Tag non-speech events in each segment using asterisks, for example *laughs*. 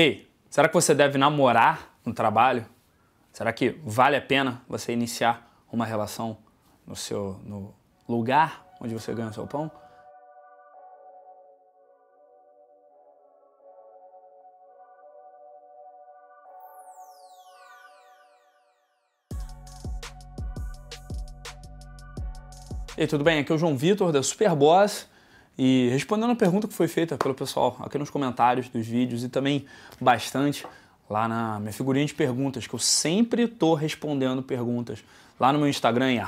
E aí, será que você deve namorar no trabalho? Será que vale a pena você iniciar uma relação no seu no lugar onde você ganha o seu pão? E aí, tudo bem? Aqui é o João Vitor da Superboss e respondendo a pergunta que foi feita pelo pessoal aqui nos comentários dos vídeos e também bastante lá na minha figurinha de perguntas, que eu sempre estou respondendo perguntas lá no meu Instagram, em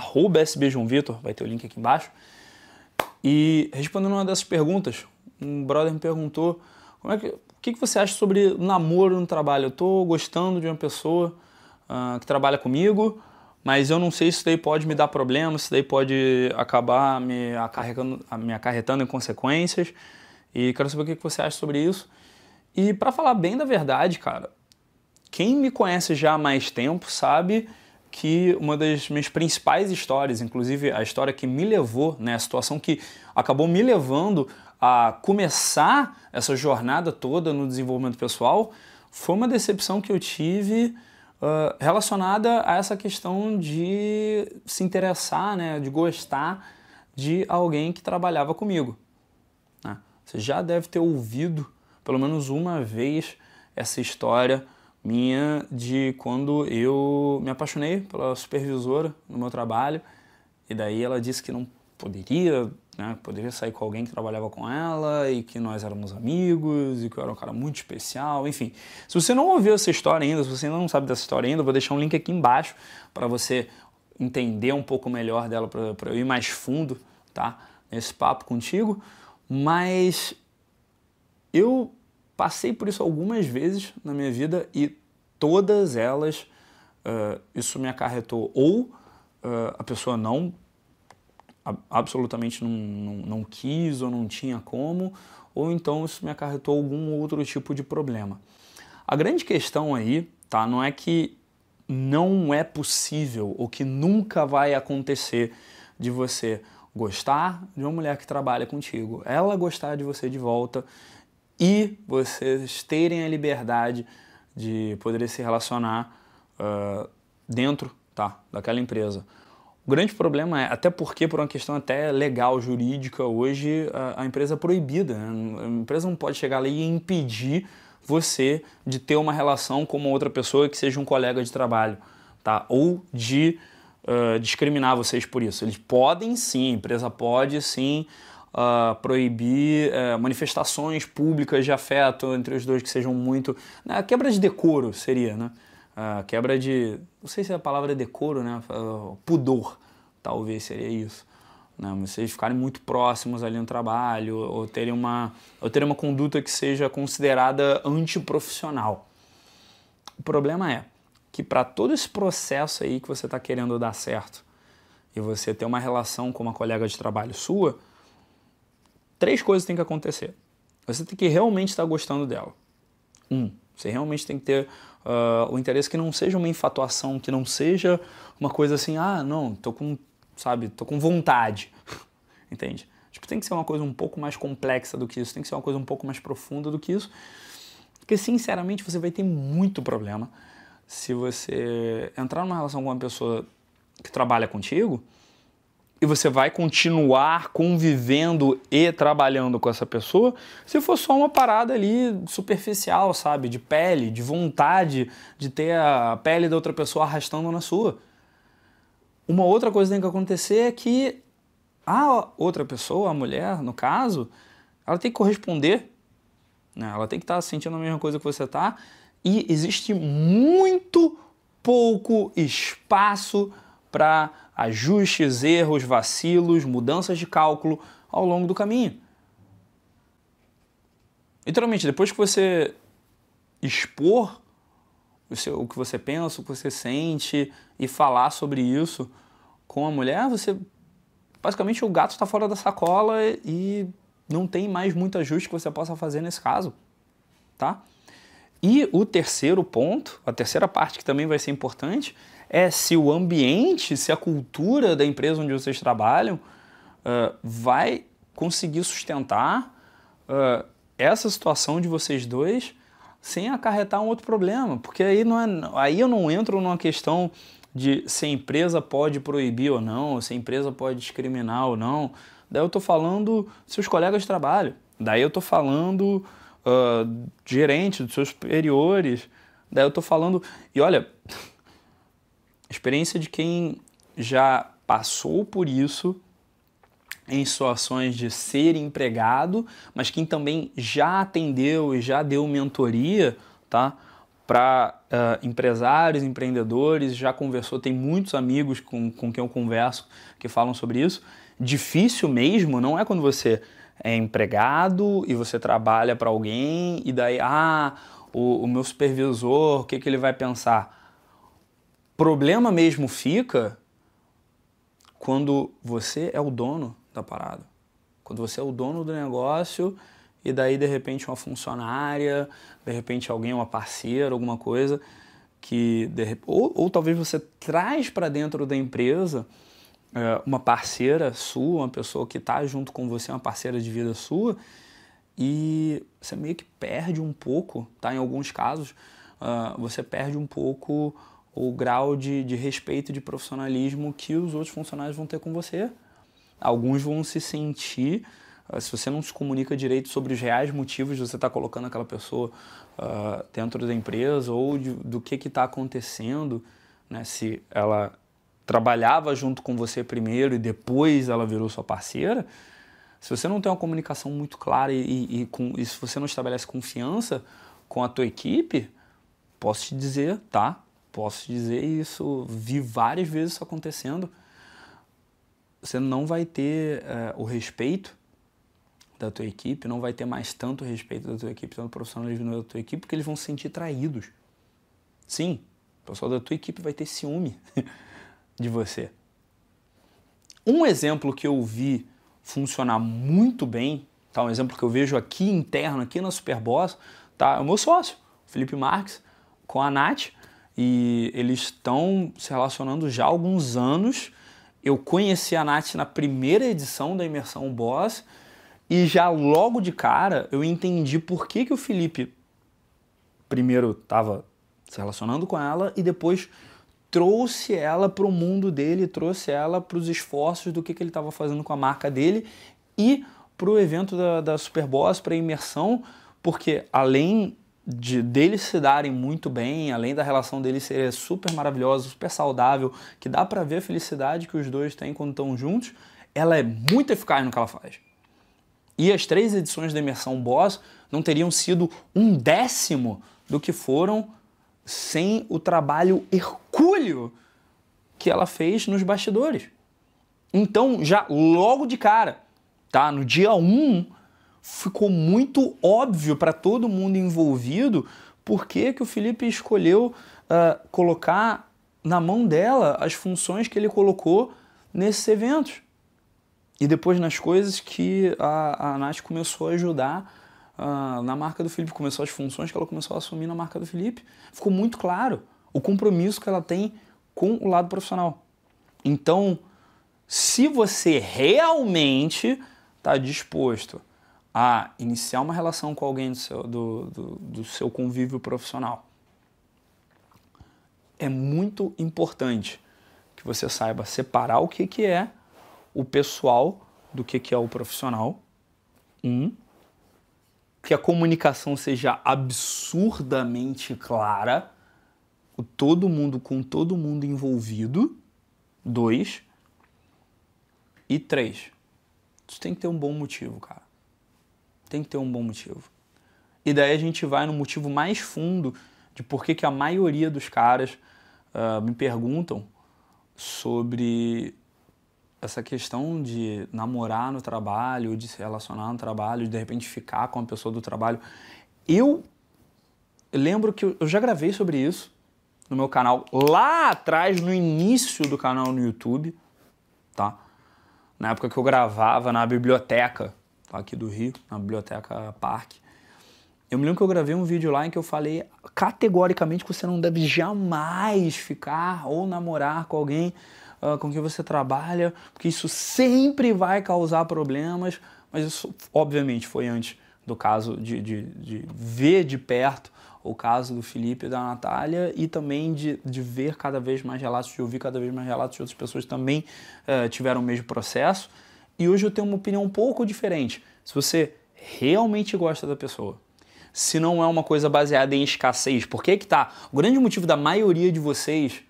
sbjoãovitor, vai ter o link aqui embaixo. E respondendo uma dessas perguntas, um brother me perguntou como é que, o que, que você acha sobre namoro no trabalho? Eu estou gostando de uma pessoa uh, que trabalha comigo, mas eu não sei se isso daí pode me dar problema, se daí pode acabar me acarretando, me acarretando em consequências. E quero saber o que você acha sobre isso. E para falar bem da verdade, cara, quem me conhece já há mais tempo sabe que uma das minhas principais histórias, inclusive a história que me levou, né, a situação que acabou me levando a começar essa jornada toda no desenvolvimento pessoal, foi uma decepção que eu tive relacionada a essa questão de se interessar, né, de gostar de alguém que trabalhava comigo. Né? Você já deve ter ouvido pelo menos uma vez essa história minha de quando eu me apaixonei pela supervisora no meu trabalho e daí ela disse que não poderia né? Poderia sair com alguém que trabalhava com ela e que nós éramos amigos e que eu era um cara muito especial, enfim. Se você não ouviu essa história ainda, se você ainda não sabe dessa história ainda, eu vou deixar um link aqui embaixo para você entender um pouco melhor dela, para eu ir mais fundo, tá? Nesse papo contigo. Mas eu passei por isso algumas vezes na minha vida e todas elas uh, isso me acarretou ou uh, a pessoa não absolutamente não, não, não quis ou não tinha como, ou então isso me acarretou algum outro tipo de problema. A grande questão aí, tá, não é que não é possível ou que nunca vai acontecer de você gostar de uma mulher que trabalha contigo, ela gostar de você de volta e vocês terem a liberdade de poder se relacionar uh, dentro tá, daquela empresa. O grande problema é, até porque por uma questão até legal, jurídica, hoje a, a empresa é proibida. Né? A empresa não pode chegar ali e impedir você de ter uma relação com uma outra pessoa que seja um colega de trabalho, tá? Ou de uh, discriminar vocês por isso. Eles podem sim, a empresa pode sim uh, proibir uh, manifestações públicas de afeto entre os dois que sejam muito. Né? Quebra de decoro seria, né? A quebra de, não sei se a palavra é decoro, né? Pudor, talvez seria isso. Né? Vocês ficarem muito próximos ali no trabalho ou terem uma, ou terem uma conduta que seja considerada antiprofissional. O problema é que para todo esse processo aí que você está querendo dar certo e você ter uma relação com uma colega de trabalho sua, três coisas têm que acontecer. Você tem que realmente estar gostando dela. Um, você realmente tem que ter uh, o interesse que não seja uma infatuação, que não seja uma coisa assim, ah, não, tô com, sabe, tô com vontade. *laughs* Entende? Tipo, tem que ser uma coisa um pouco mais complexa do que isso, tem que ser uma coisa um pouco mais profunda do que isso. Porque, sinceramente, você vai ter muito problema se você entrar numa relação com uma pessoa que trabalha contigo e você vai continuar convivendo e trabalhando com essa pessoa se for só uma parada ali superficial, sabe? De pele, de vontade de ter a pele da outra pessoa arrastando na sua. Uma outra coisa que tem que acontecer é que a outra pessoa, a mulher, no caso, ela tem que corresponder, né? ela tem que estar tá sentindo a mesma coisa que você está, e existe muito pouco espaço para ajustes, erros, vacilos, mudanças de cálculo ao longo do caminho. Literalmente, depois que você expor o, seu, o que você pensa, o que você sente e falar sobre isso com a mulher, você basicamente o gato está fora da sacola e não tem mais muito ajuste que você possa fazer nesse caso, tá? E o terceiro ponto, a terceira parte que também vai ser importante, é se o ambiente, se a cultura da empresa onde vocês trabalham uh, vai conseguir sustentar uh, essa situação de vocês dois sem acarretar um outro problema, porque aí não é, aí eu não entro numa questão de se a empresa pode proibir ou não, se a empresa pode discriminar ou não. Daí eu estou falando seus colegas de trabalho. Daí eu estou falando uh, gerente, dos seus superiores. Daí eu estou falando. E olha, experiência de quem já passou por isso em situações de ser empregado, mas quem também já atendeu e já deu mentoria, tá? Para uh, ah, empresários, empreendedores, já conversou, tem muitos amigos com, com quem eu converso que falam sobre isso. Difícil mesmo não é quando você é empregado e você trabalha para alguém e daí, ah, o, o meu supervisor, o que, que ele vai pensar? Problema mesmo fica quando você é o dono da parada. Quando você é o dono do negócio e daí de repente uma funcionária, de repente alguém, uma parceira, alguma coisa que de, ou, ou talvez você traz para dentro da empresa é, uma parceira sua, uma pessoa que está junto com você, uma parceira de vida sua, e você meio que perde um pouco, tá? Em alguns casos, uh, você perde um pouco o grau de, de respeito de profissionalismo que os outros funcionários vão ter com você. Alguns vão se sentir, uh, se você não se comunica direito sobre os reais motivos de você estar tá colocando aquela pessoa uh, dentro da empresa ou de, do que está acontecendo, né? Se ela trabalhava junto com você primeiro e depois ela virou sua parceira, se você não tem uma comunicação muito clara e, e, e, com, e se você não estabelece confiança com a tua equipe, posso te dizer, tá? Posso dizer isso, vi várias vezes isso acontecendo. Você não vai ter é, o respeito da tua equipe, não vai ter mais tanto respeito da tua equipe, tanto profissionalismo da tua equipe, porque eles vão se sentir traídos. Sim, o pessoal da tua equipe vai ter ciúme. *laughs* de você. Um exemplo que eu vi funcionar muito bem, tá? um exemplo que eu vejo aqui interno, aqui na Superboss, tá? é o meu sócio, Felipe Marques, com a Nath, e eles estão se relacionando já há alguns anos. Eu conheci a Nath na primeira edição da Imersão Boss e já logo de cara eu entendi por que, que o Felipe primeiro estava se relacionando com ela e depois trouxe ela para o mundo dele, trouxe ela para os esforços do que, que ele estava fazendo com a marca dele e para o evento da, da Superboss, para a imersão, porque além de deles se darem muito bem, além da relação deles ser super maravilhosa, super saudável, que dá para ver a felicidade que os dois têm quando estão juntos, ela é muito eficaz no que ela faz. E as três edições da imersão Boss não teriam sido um décimo do que foram sem o trabalho hercúleo que ela fez nos bastidores. Então, já logo de cara, tá? No dia 1, um, ficou muito óbvio para todo mundo envolvido por que, o Felipe escolheu uh, colocar na mão dela as funções que ele colocou nesses eventos. E depois nas coisas que a, a Nath começou a ajudar uh, na marca do Felipe, começou as funções que ela começou a assumir na marca do Felipe. Ficou muito claro o compromisso que ela tem com o lado profissional. Então, se você realmente está disposto a iniciar uma relação com alguém do seu, do, do, do seu convívio profissional, é muito importante que você saiba separar o que, que é o pessoal do que, que é o profissional. Um que a comunicação seja absurdamente clara, todo mundo com todo mundo envolvido. Dois. E três. Isso tem que ter um bom motivo, cara. Tem que ter um bom motivo. E daí a gente vai no motivo mais fundo de por que, que a maioria dos caras uh, me perguntam sobre essa questão de namorar no trabalho, de se relacionar no trabalho, de de repente ficar com a pessoa do trabalho. Eu lembro que eu já gravei sobre isso no meu canal lá atrás, no início do canal no YouTube, tá? Na época que eu gravava na biblioteca aqui do Rio, na biblioteca Parque. Eu me lembro que eu gravei um vídeo lá em que eu falei categoricamente que você não deve jamais ficar ou namorar com alguém uh, com quem você trabalha, porque isso sempre vai causar problemas, mas isso obviamente foi antes do caso de, de, de ver de perto o caso do Felipe e da Natália e também de, de ver cada vez mais relatos, de ouvir cada vez mais relatos de outras pessoas que também uh, tiveram o mesmo processo. E hoje eu tenho uma opinião um pouco diferente. Se você realmente gosta da pessoa, se não é uma coisa baseada em escassez, por que que tá? O grande motivo da maioria de vocês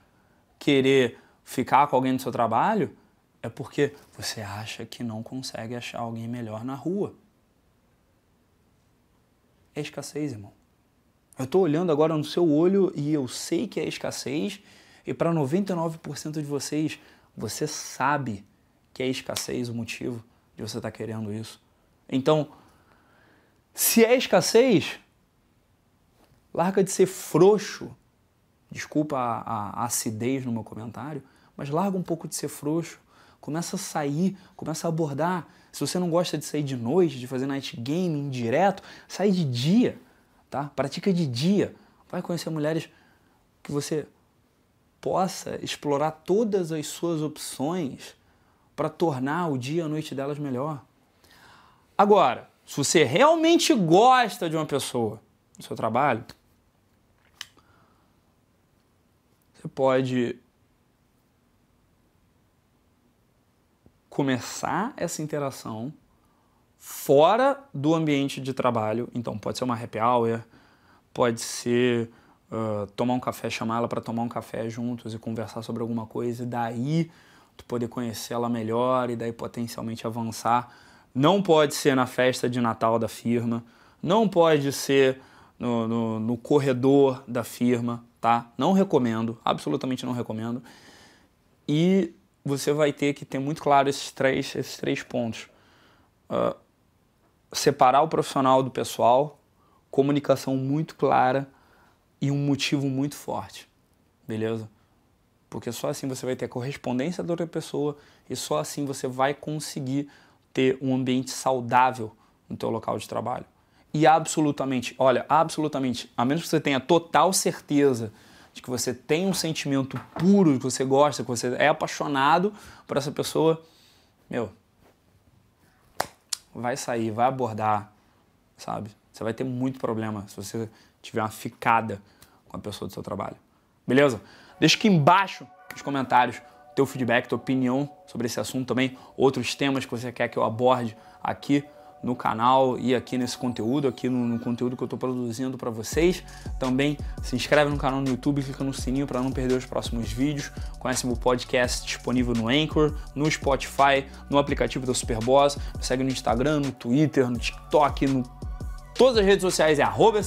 querer ficar com alguém no seu trabalho é porque você acha que não consegue achar alguém melhor na rua. É escassez, irmão. Eu estou olhando agora no seu olho e eu sei que é escassez, e para 99% de vocês, você sabe que é escassez o motivo de você estar tá querendo isso. Então, se é escassez, larga de ser frouxo. Desculpa a, a, a acidez no meu comentário, mas larga um pouco de ser frouxo. Começa a sair, começa a abordar. Se você não gosta de sair de noite, de fazer night gaming direto, sai de dia, tá? Pratica de dia. Vai conhecer mulheres que você possa explorar todas as suas opções para tornar o dia e a noite delas melhor. Agora, se você realmente gosta de uma pessoa no seu trabalho, você pode começar essa interação fora do ambiente de trabalho. Então, pode ser uma happy hour, pode ser uh, tomar um café, chamar ela para tomar um café juntos e conversar sobre alguma coisa, e daí tu poder conhecer ela melhor e daí potencialmente avançar. Não pode ser na festa de Natal da firma, não pode ser no, no, no corredor da firma, tá? Não recomendo, absolutamente não recomendo. E você vai ter que ter muito claro esses três, esses três pontos. Uh, separar o profissional do pessoal, comunicação muito clara e um motivo muito forte, beleza? Porque só assim você vai ter a correspondência da outra pessoa e só assim você vai conseguir ter um ambiente saudável no teu local de trabalho. E absolutamente, olha, absolutamente, a menos que você tenha total certeza de que você tem um sentimento puro, que você gosta, que você é apaixonado por essa pessoa, meu, vai sair, vai abordar, sabe? Você vai ter muito problema se você tiver uma ficada com a pessoa do seu trabalho. Beleza? Deixa aqui embaixo nos comentários teu feedback, tua opinião sobre esse assunto também, outros temas que você quer que eu aborde aqui no canal e aqui nesse conteúdo, aqui no, no conteúdo que eu estou produzindo para vocês. Também se inscreve no canal no YouTube, clica no sininho para não perder os próximos vídeos. Conhece meu podcast disponível no Anchor, no Spotify, no aplicativo da Superboss. Me segue no Instagram, no Twitter, no TikTok, no todas as redes sociais é arroba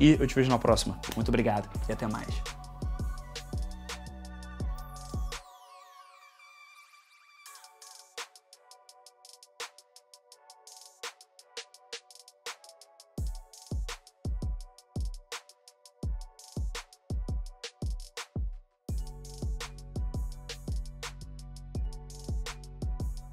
e eu te vejo na próxima. Muito obrigado e até mais.